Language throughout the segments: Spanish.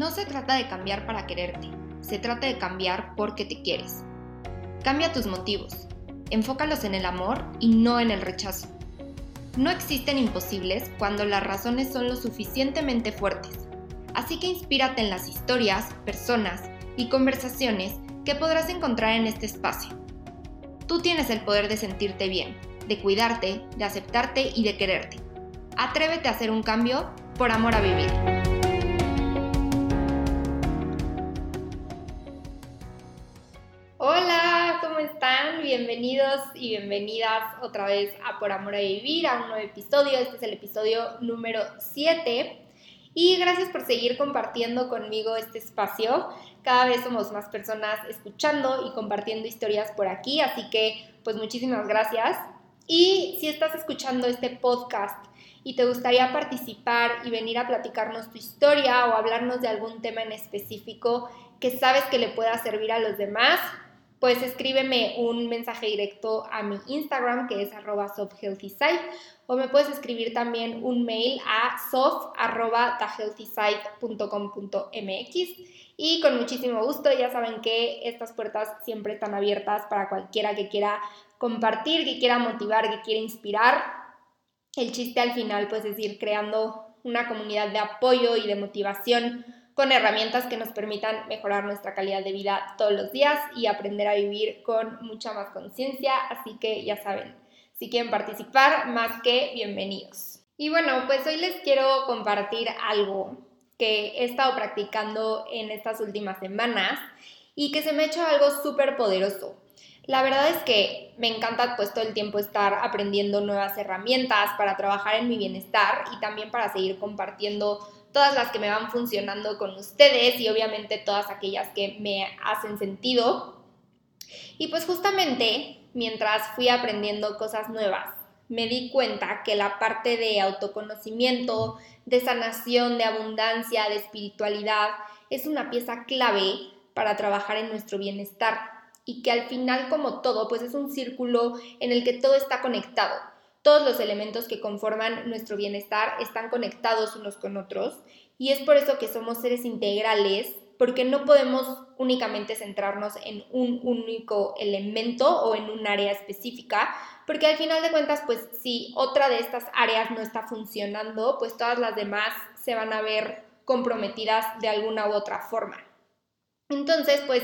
No se trata de cambiar para quererte, se trata de cambiar porque te quieres. Cambia tus motivos, enfócalos en el amor y no en el rechazo. No existen imposibles cuando las razones son lo suficientemente fuertes, así que inspírate en las historias, personas y conversaciones que podrás encontrar en este espacio. Tú tienes el poder de sentirte bien, de cuidarte, de aceptarte y de quererte. Atrévete a hacer un cambio por amor a vivir. Bienvenidos y bienvenidas otra vez a Por Amor a Vivir, a un nuevo episodio. Este es el episodio número 7. Y gracias por seguir compartiendo conmigo este espacio. Cada vez somos más personas escuchando y compartiendo historias por aquí, así que pues muchísimas gracias. Y si estás escuchando este podcast y te gustaría participar y venir a platicarnos tu historia o hablarnos de algún tema en específico que sabes que le pueda servir a los demás, pues escríbeme un mensaje directo a mi Instagram que es arroba softhealthyside o me puedes escribir también un mail a soft.thehealthyside.com.mx y con muchísimo gusto ya saben que estas puertas siempre están abiertas para cualquiera que quiera compartir, que quiera motivar, que quiera inspirar. El chiste al final pues es ir creando una comunidad de apoyo y de motivación con herramientas que nos permitan mejorar nuestra calidad de vida todos los días y aprender a vivir con mucha más conciencia. Así que ya saben, si quieren participar, más que bienvenidos. Y bueno, pues hoy les quiero compartir algo que he estado practicando en estas últimas semanas y que se me ha hecho algo súper poderoso. La verdad es que me encanta pues todo el tiempo estar aprendiendo nuevas herramientas para trabajar en mi bienestar y también para seguir compartiendo todas las que me van funcionando con ustedes y obviamente todas aquellas que me hacen sentido. Y pues justamente mientras fui aprendiendo cosas nuevas, me di cuenta que la parte de autoconocimiento, de sanación, de abundancia, de espiritualidad, es una pieza clave para trabajar en nuestro bienestar y que al final como todo, pues es un círculo en el que todo está conectado. Todos los elementos que conforman nuestro bienestar están conectados unos con otros y es por eso que somos seres integrales, porque no podemos únicamente centrarnos en un único elemento o en un área específica, porque al final de cuentas, pues si otra de estas áreas no está funcionando, pues todas las demás se van a ver comprometidas de alguna u otra forma. Entonces, pues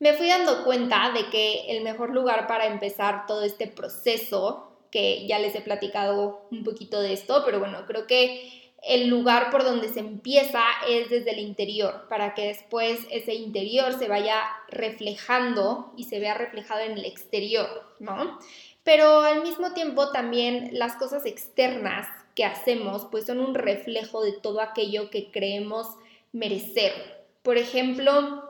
me fui dando cuenta de que el mejor lugar para empezar todo este proceso que ya les he platicado un poquito de esto, pero bueno, creo que el lugar por donde se empieza es desde el interior, para que después ese interior se vaya reflejando y se vea reflejado en el exterior, ¿no? Pero al mismo tiempo también las cosas externas que hacemos pues son un reflejo de todo aquello que creemos merecer. Por ejemplo,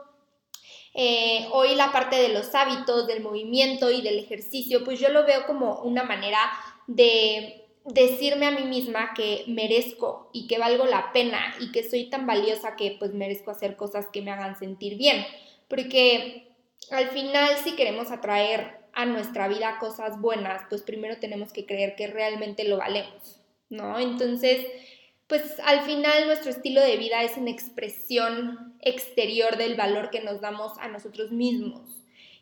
eh, hoy la parte de los hábitos, del movimiento y del ejercicio, pues yo lo veo como una manera de decirme a mí misma que merezco y que valgo la pena y que soy tan valiosa que pues merezco hacer cosas que me hagan sentir bien. Porque al final si queremos atraer a nuestra vida cosas buenas, pues primero tenemos que creer que realmente lo valemos, ¿no? Entonces, pues al final nuestro estilo de vida es una expresión exterior del valor que nos damos a nosotros mismos.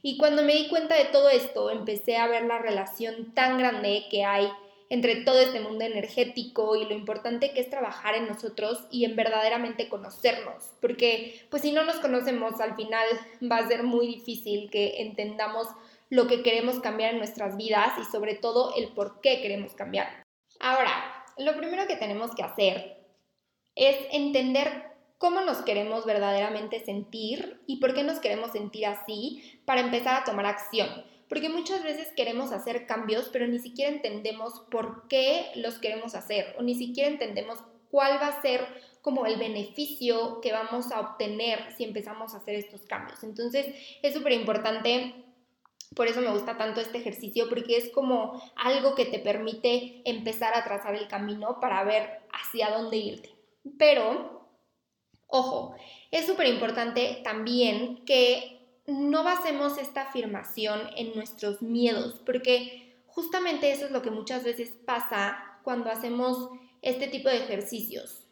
Y cuando me di cuenta de todo esto, empecé a ver la relación tan grande que hay entre todo este mundo energético y lo importante que es trabajar en nosotros y en verdaderamente conocernos, porque pues si no nos conocemos al final va a ser muy difícil que entendamos lo que queremos cambiar en nuestras vidas y sobre todo el por qué queremos cambiar. Ahora, lo primero que tenemos que hacer es entender cómo nos queremos verdaderamente sentir y por qué nos queremos sentir así para empezar a tomar acción. Porque muchas veces queremos hacer cambios, pero ni siquiera entendemos por qué los queremos hacer o ni siquiera entendemos cuál va a ser como el beneficio que vamos a obtener si empezamos a hacer estos cambios. Entonces es súper importante por eso me gusta tanto este ejercicio, porque es como algo que te permite empezar a trazar el camino para ver hacia dónde irte. Pero, ojo, es súper importante también que no basemos esta afirmación en nuestros miedos, porque justamente eso es lo que muchas veces pasa cuando hacemos este tipo de ejercicios.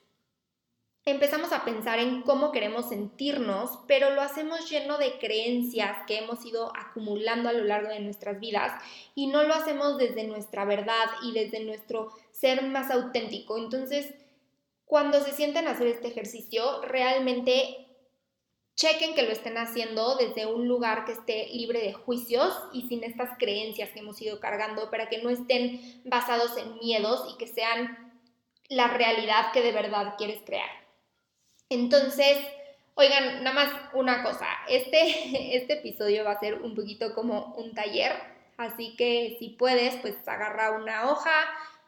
Empezamos a pensar en cómo queremos sentirnos, pero lo hacemos lleno de creencias que hemos ido acumulando a lo largo de nuestras vidas y no lo hacemos desde nuestra verdad y desde nuestro ser más auténtico. Entonces, cuando se sienten a hacer este ejercicio, realmente chequen que lo estén haciendo desde un lugar que esté libre de juicios y sin estas creencias que hemos ido cargando para que no estén basados en miedos y que sean la realidad que de verdad quieres crear. Entonces, oigan, nada más una cosa, este, este episodio va a ser un poquito como un taller, así que si puedes, pues agarra una hoja,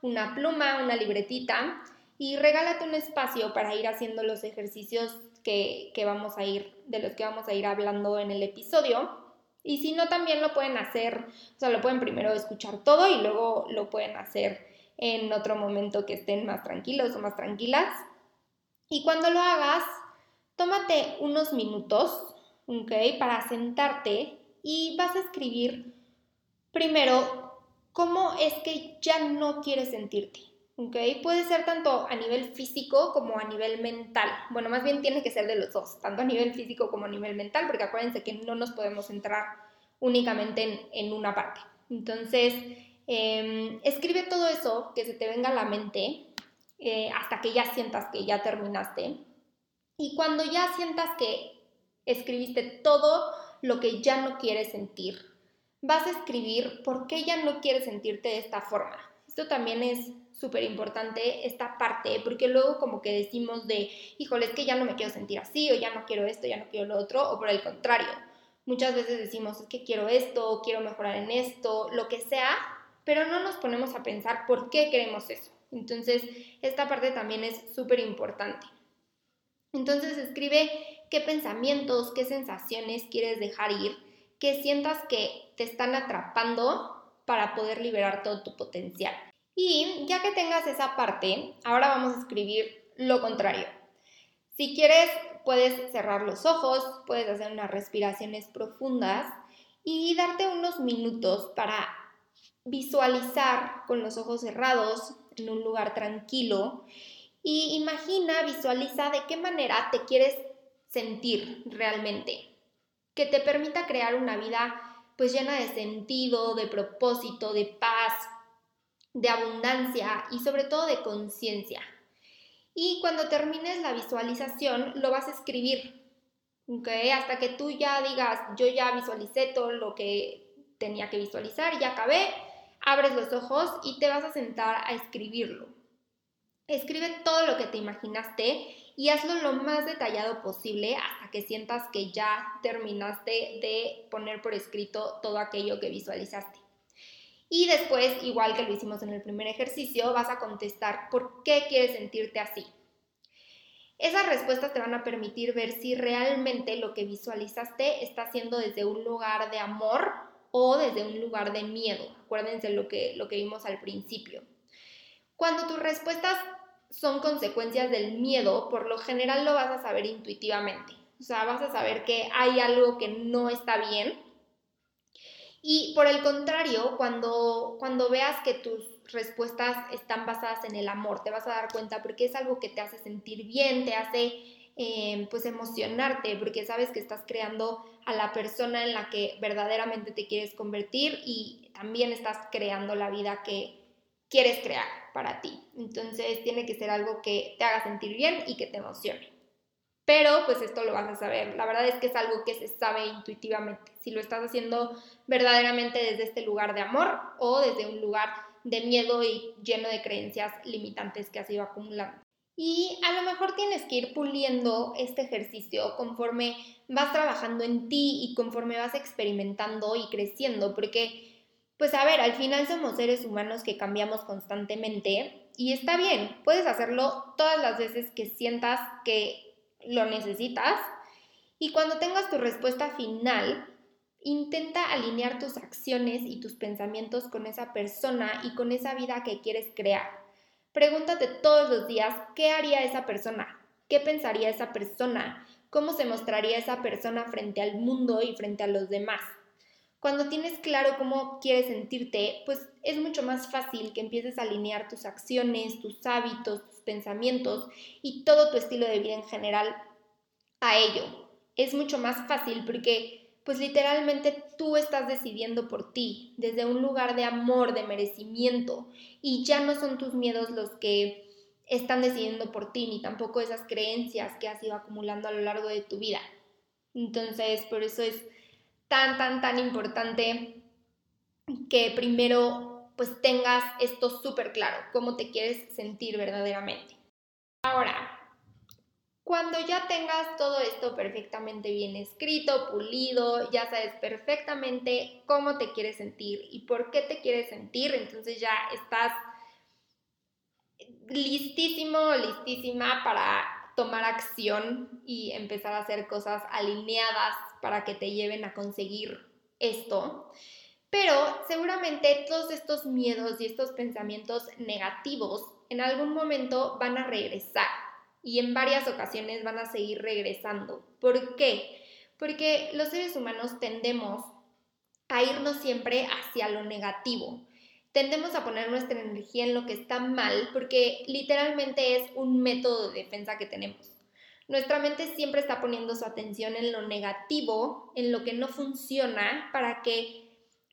una pluma, una libretita y regálate un espacio para ir haciendo los ejercicios que, que, vamos a ir, de los que vamos a ir hablando en el episodio. Y si no, también lo pueden hacer, o sea, lo pueden primero escuchar todo y luego lo pueden hacer en otro momento que estén más tranquilos o más tranquilas. Y cuando lo hagas, tómate unos minutos, ¿ok? Para sentarte y vas a escribir primero cómo es que ya no quieres sentirte, ¿ok? Puede ser tanto a nivel físico como a nivel mental. Bueno, más bien tiene que ser de los dos, tanto a nivel físico como a nivel mental, porque acuérdense que no nos podemos centrar únicamente en, una parte. Entonces, em, escribe todo eso que se te venga a la mente eh, hasta que ya sientas que ya terminaste. Y cuando ya sientas que escribiste todo lo que ya no quieres sentir, vas a escribir por qué ya no quieres sentirte de esta forma. Esto también es súper importante, esta parte, porque luego como que decimos de, híjole, es que ya no me quiero sentir así, o ya no quiero esto, ya no quiero lo otro, o por el contrario. Muchas veces decimos, es que quiero esto, quiero mejorar en esto, lo que sea, pero no nos ponemos a pensar por qué queremos eso. Entonces, esta parte también es súper importante. Entonces, escribe qué pensamientos, qué sensaciones quieres dejar ir, que sientas que te están atrapando para poder liberar todo tu potencial. Y ya que tengas esa parte, ahora vamos a escribir lo contrario. Si quieres, puedes cerrar los ojos, puedes hacer unas respiraciones profundas y darte unos minutos para visualizar con los ojos cerrados en un lugar tranquilo y imagina, visualiza de qué manera te quieres sentir realmente, que te permita crear una vida pues llena de sentido, de propósito, de paz, de abundancia y sobre todo de conciencia. Y cuando termines la visualización lo vas a escribir, Hasta que tú ya digas, yo ya visualicé todo lo que tenía que visualizar, ya acabé, abres los ojos y te vas a sentar a escribirlo. Escribe todo lo que te imaginaste y hazlo lo más detallado posible hasta que sientas que ya terminaste de poner por escrito todo aquello que visualizaste. Y después, igual que lo hicimos en el primer ejercicio, vas a contestar por qué quieres sentirte así. Esas respuestas te van a permitir ver si realmente lo que visualizaste está siendo desde un lugar de amor o desde un lugar de miedo. Acuérdense lo que, lo que vimos al principio. Cuando tus respuestas son consecuencias del miedo, por lo general lo vas a saber intuitivamente. O sea, vas a saber que hay algo que no está bien. Y por el contrario, cuando, cuando veas que tus respuestas están basadas en el amor, te vas a dar cuenta porque es algo que te hace sentir bien, te hace Em, pues emocionarte porque sabes que estás creando a la persona en la que verdaderamente te quieres convertir y también estás creando la vida que quieres crear para ti. Entonces tiene que ser algo que te haga sentir bien y que te emocione. Pero pues esto lo vas a saber. La verdad es que es algo que se sabe intuitivamente. Si lo estás haciendo verdaderamente desde este lugar de amor o desde un lugar de miedo y lleno de creencias limitantes que has ido acumulando. Y a lo mejor tienes que ir puliendo este ejercicio conforme vas trabajando en ti y conforme vas experimentando y creciendo, porque, pues a ver, al final somos seres humanos que cambiamos constantemente y está bien, puedes hacerlo todas las veces que sientas que lo necesitas y cuando tengas tu respuesta final, intenta alinear tus acciones y tus pensamientos con esa persona y con esa vida que quieres crear. Pregúntate todos los días qué haría esa persona, qué pensaría esa persona, cómo se mostraría esa persona frente al mundo y frente a los demás. Cuando tienes claro cómo quieres sentirte, pues es mucho más fácil que empieces a alinear tus acciones, tus hábitos, tus pensamientos y todo tu estilo de vida en general a ello. Es mucho más fácil porque pues literalmente tú estás decidiendo por ti, desde un lugar de amor, de merecimiento, y ya no son tus miedos los que están decidiendo por ti, ni tampoco esas creencias que has ido acumulando a lo largo de tu vida. Entonces, por eso es tan, tan, tan importante que primero pues tengas esto súper claro, cómo te quieres sentir verdaderamente. Ahora, cuando ya tengas todo esto perfectamente bien escrito, pulido, ya sabes perfectamente cómo te quieres sentir y por qué te quieres sentir, entonces ya estás listísimo, listísima para tomar acción y empezar a hacer cosas alineadas para que te lleven a conseguir esto. Pero seguramente todos estos miedos y estos pensamientos negativos en algún momento van a regresar y en varias ocasiones van a seguir regresando. ¿Por qué? Porque los seres humanos tendemos a irnos siempre hacia lo negativo. Tendemos a poner nuestra energía en lo que está mal porque literalmente es un método de defensa que tenemos. Nuestra mente siempre está poniendo su atención en lo negativo, en lo que no funciona, para que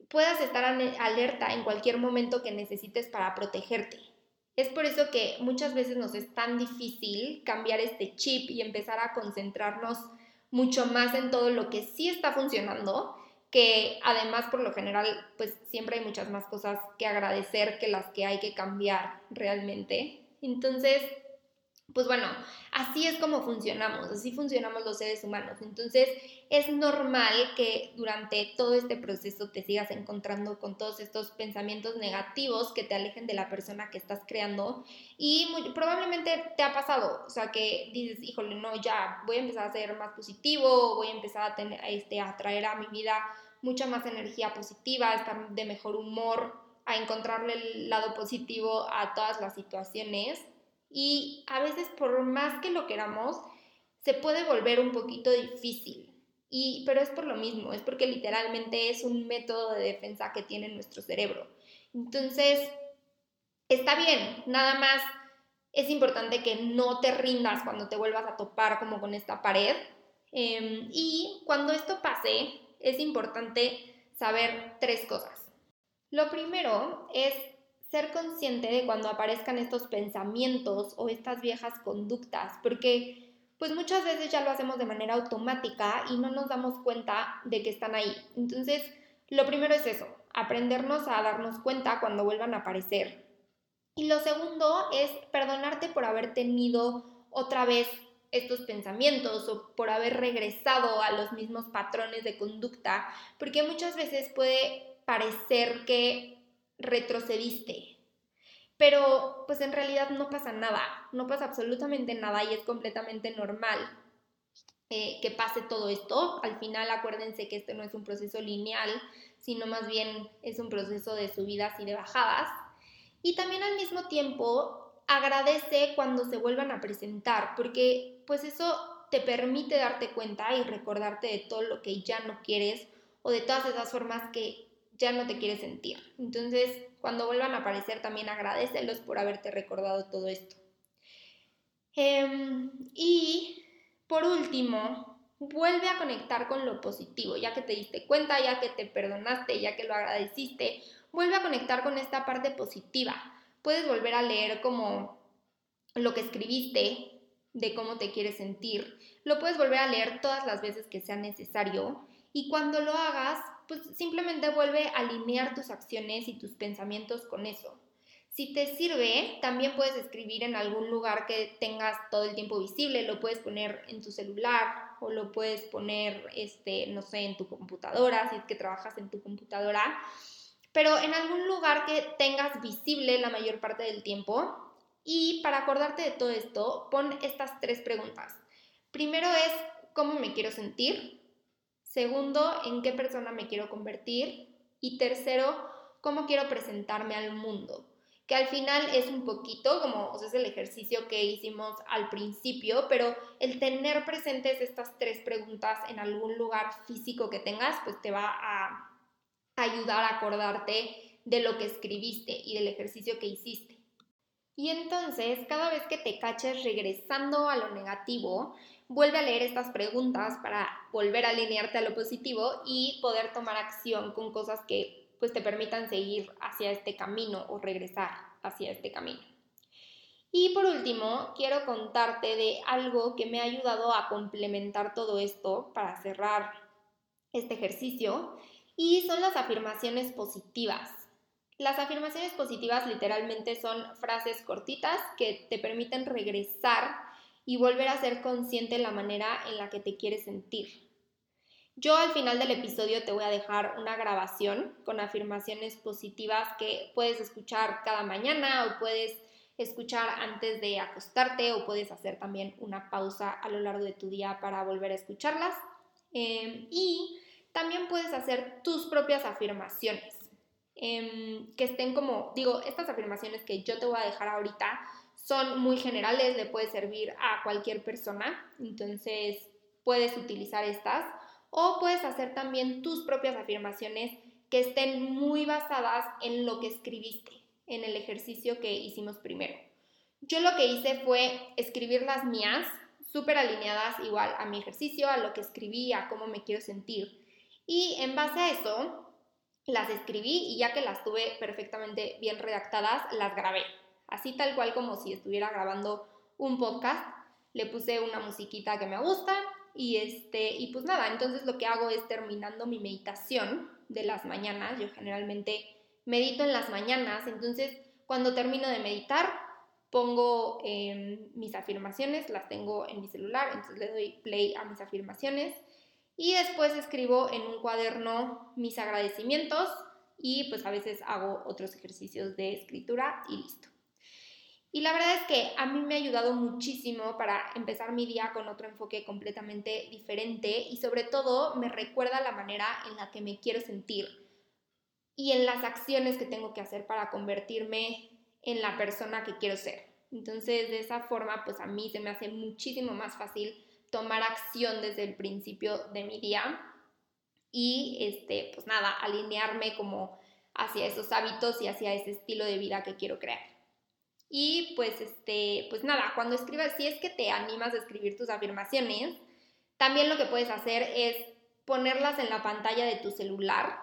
puedas estar alerta en cualquier momento que necesites para protegerte. Es por eso que muchas veces nos es tan difícil cambiar este chip y empezar a concentrarnos mucho más en todo lo que sí está funcionando, que además por lo general pues siempre hay muchas más cosas que agradecer que las que hay que cambiar realmente. Entonces, pues bueno, así es como funcionamos, así funcionamos los seres humanos. Entonces es normal que durante todo este proceso te sigas encontrando con todos estos pensamientos negativos que te alejen de la persona que estás creando y probablemente te ha pasado, o sea que dices, híjole, no, ya voy a empezar a ser más positivo, voy a empezar a, tener, este, a traer a mi vida mucha más energía positiva, estar de mejor humor, a encontrarle el lado positivo a todas las situaciones y a veces por más que lo queramos, se puede volver un poquito difícil. Y, pero es por lo mismo, es porque literalmente es un método de defensa que tiene nuestro cerebro. Entonces, está bien, nada más es importante que no te rindas cuando te vuelvas a topar como con esta pared. Em, y cuando esto pase, es importante saber tres cosas. Lo primero es ser consciente de cuando aparezcan estos pensamientos o estas viejas conductas, porque pues muchas veces ya lo hacemos de manera automática y no nos damos cuenta de que están ahí. Entonces, lo primero es eso, aprendernos a darnos cuenta cuando vuelvan a aparecer. Y lo segundo es perdonarte por haber tenido otra vez estos pensamientos o por haber regresado a los mismos patrones de conducta, porque muchas veces puede parecer que retrocediste. Pero pues en realidad no pasa nada, no pasa absolutamente nada y es completamente normal eh, que pase todo esto. Al final acuérdense que este no es un proceso lineal, sino más bien es un proceso de subidas y de bajadas. Y también al mismo tiempo agradece cuando se vuelvan a presentar, porque pues eso te permite darte cuenta y recordarte de todo lo que ya no quieres o de todas esas formas que ya no te quieres sentir. Entonces, cuando vuelvan a aparecer, también agradecelos por haberte recordado todo esto. Em, y por último, vuelve a conectar con lo positivo, ya que te diste cuenta, ya que te perdonaste, ya que lo agradeciste, vuelve a conectar con esta parte positiva. Puedes volver a leer como lo que escribiste, de cómo te quieres sentir. Lo puedes volver a leer todas las veces que sea necesario y cuando lo hagas, pues simplemente vuelve a alinear tus acciones y tus pensamientos con eso. Si te sirve, también puedes escribir en algún lugar que tengas todo el tiempo visible, lo puedes poner en tu celular o lo puedes poner, este, no sé, en tu computadora, si es que trabajas en tu computadora, pero en algún lugar que tengas visible la mayor parte del tiempo. Y para acordarte de todo esto, pon estas tres preguntas. Primero es, ¿cómo me quiero sentir? Segundo, en qué persona me quiero convertir. Y tercero, cómo quiero presentarme al mundo. Que al final es un poquito como, o es el ejercicio que hicimos al principio, pero el tener presentes estas tres preguntas en algún lugar físico que tengas, pues te va a ayudar a acordarte de lo que escribiste y del ejercicio que hiciste. Y entonces, cada vez que te caches regresando a lo negativo, vuelve a leer estas preguntas para volver a alinearte a lo positivo y poder tomar acción con cosas que pues te permitan seguir hacia este camino o regresar hacia este camino. Y por último, quiero contarte de algo que me ha ayudado a complementar todo esto para cerrar este ejercicio y son las afirmaciones positivas. Las afirmaciones positivas literalmente son frases cortitas que te permiten regresar y volver a ser consciente de la manera en la que te quieres sentir. Yo al final del episodio te voy a dejar una grabación con afirmaciones positivas que puedes escuchar cada mañana o puedes escuchar antes de acostarte o puedes hacer también una pausa a lo largo de tu día para volver a escucharlas. Em, y también puedes hacer tus propias afirmaciones. Em, que estén como, digo, estas afirmaciones que yo te voy a dejar ahorita son muy generales, le puede servir a cualquier persona, entonces puedes utilizar estas o puedes hacer también tus propias afirmaciones que estén muy basadas en lo que escribiste, en el ejercicio que hicimos primero. Yo lo que hice fue escribir las mías, súper alineadas igual a mi ejercicio, a lo que escribí, a cómo me quiero sentir. Y en base a eso, las escribí y ya que las tuve perfectamente bien redactadas, las grabé así tal cual como si estuviera grabando un podcast. Le puse una musiquita que me gusta y este y pues nada, entonces lo que hago es terminando mi meditación de las mañanas, yo generalmente medito en las mañanas, entonces cuando termino de meditar pongo em, mis afirmaciones, las tengo en mi celular, entonces le doy play a mis afirmaciones y después escribo en un cuaderno mis agradecimientos y pues a veces hago otros ejercicios de escritura y listo. Y la verdad es que a mí me ha ayudado muchísimo para empezar mi día con otro enfoque completamente diferente y sobre todo me recuerda la manera en la que me quiero sentir y en las acciones que tengo que hacer para convertirme en la persona que quiero ser. Entonces, de esa forma, pues a mí se me hace muchísimo más fácil tomar acción desde el principio de mi día y, este, pues nada, alinearme como hacia esos hábitos y hacia ese estilo de vida que quiero crear. Y pues, este, pues nada, cuando escribas, si es que te animas a escribir tus afirmaciones, también lo que puedes hacer es ponerlas en la pantalla de tu celular,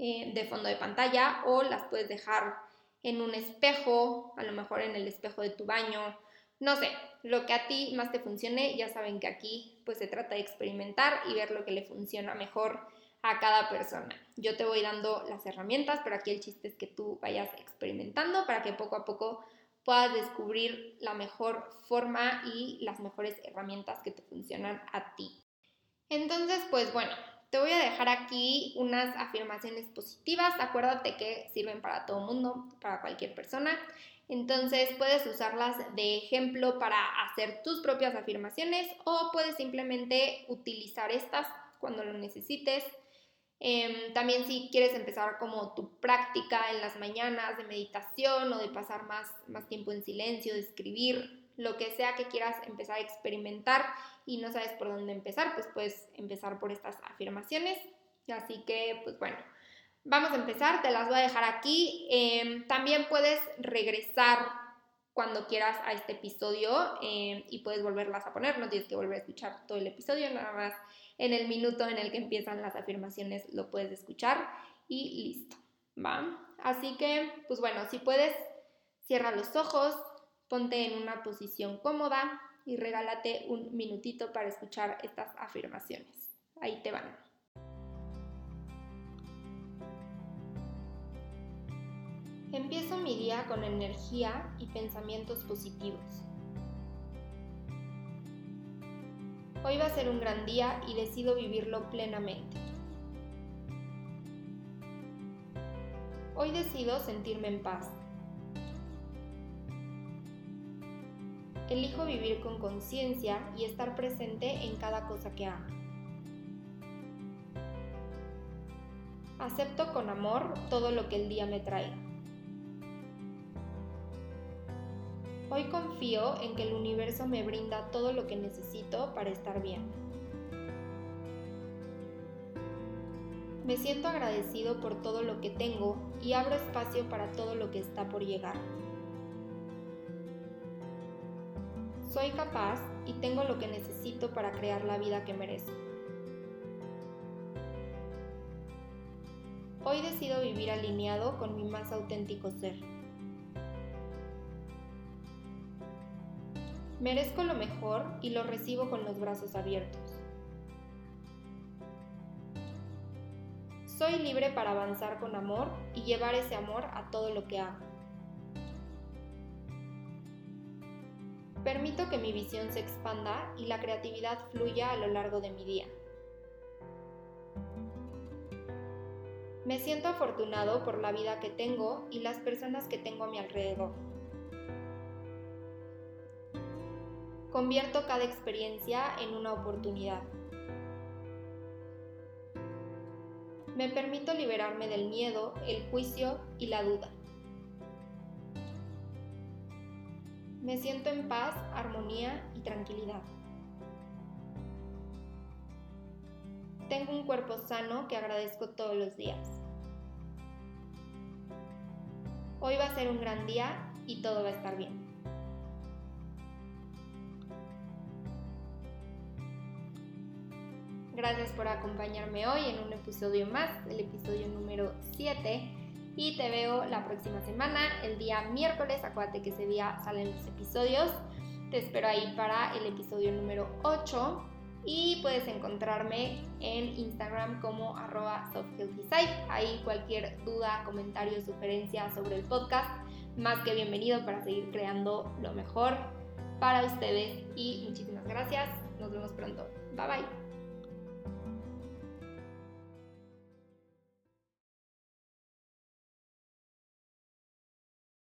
eh, de fondo de pantalla, o las puedes dejar en un espejo, a lo mejor en el espejo de tu baño, no sé, lo que a ti más te funcione, ya saben que aquí pues se trata de experimentar y ver lo que le funciona mejor a cada persona. Yo te voy dando las herramientas, pero aquí el chiste es que tú vayas experimentando para que poco a poco puedas descubrir la mejor forma y las mejores herramientas que te funcionan a ti. Entonces, pues bueno, te voy a dejar aquí unas afirmaciones positivas. Acuérdate que sirven para todo mundo, para cualquier persona. Entonces puedes usarlas de ejemplo para hacer tus propias afirmaciones o puedes simplemente utilizar estas cuando lo necesites Em, también si quieres empezar como tu práctica en las mañanas de meditación o de pasar más, más tiempo en silencio, de escribir, lo que sea que quieras empezar a experimentar y no sabes por dónde empezar, pues puedes empezar por estas afirmaciones. Así que, pues bueno, vamos a empezar, te las voy a dejar aquí. Em, también puedes regresar cuando quieras a este episodio em, y puedes volverlas a poner, no tienes que volver a escuchar todo el episodio, nada más en el minuto en el que empiezan las afirmaciones lo puedes escuchar y listo, ¿va? Así que, pues bueno, si puedes, cierra los ojos, ponte en una posición cómoda y regálate un minutito para escuchar estas afirmaciones. Ahí te van. Empiezo mi día con energía y pensamientos positivos. Hoy va a ser un gran día y decido vivirlo plenamente. Hoy decido sentirme en paz. Elijo vivir con conciencia y estar presente en cada cosa que hago. Acepto con amor todo lo que el día me trae. Hoy confío en que el universo me brinda todo lo que necesito para estar bien. Me siento agradecido por todo lo que tengo y abro espacio para todo lo que está por llegar. Soy capaz y tengo lo que necesito para crear la vida que merezco. Hoy decido vivir alineado con mi más auténtico ser. Merezco lo mejor y lo recibo con los brazos abiertos. Soy libre para avanzar con amor y llevar ese amor a todo lo que hago. Permito que mi visión se expanda y la creatividad fluya a lo largo de mi día. Me siento afortunado por la vida que tengo y las personas que tengo a mi alrededor. Convierto cada experiencia en una oportunidad. Me permito liberarme del miedo, el juicio y la duda. Me siento en paz, armonía y tranquilidad. Tengo un cuerpo sano que agradezco todos los días. Hoy va a ser un gran día y todo va a estar bien. Gracias por acompañarme hoy en un episodio más, el episodio número 7. Y te veo la próxima semana, el día miércoles. Acuérdate que ese día salen los episodios. Te espero ahí para el episodio número 8 y puedes encontrarme en Instagram como arroba Ahí cualquier duda, comentario, sugerencia sobre el podcast, más que bienvenido para seguir creando lo mejor para ustedes y muchísimas gracias. Nos vemos pronto. Bye bye.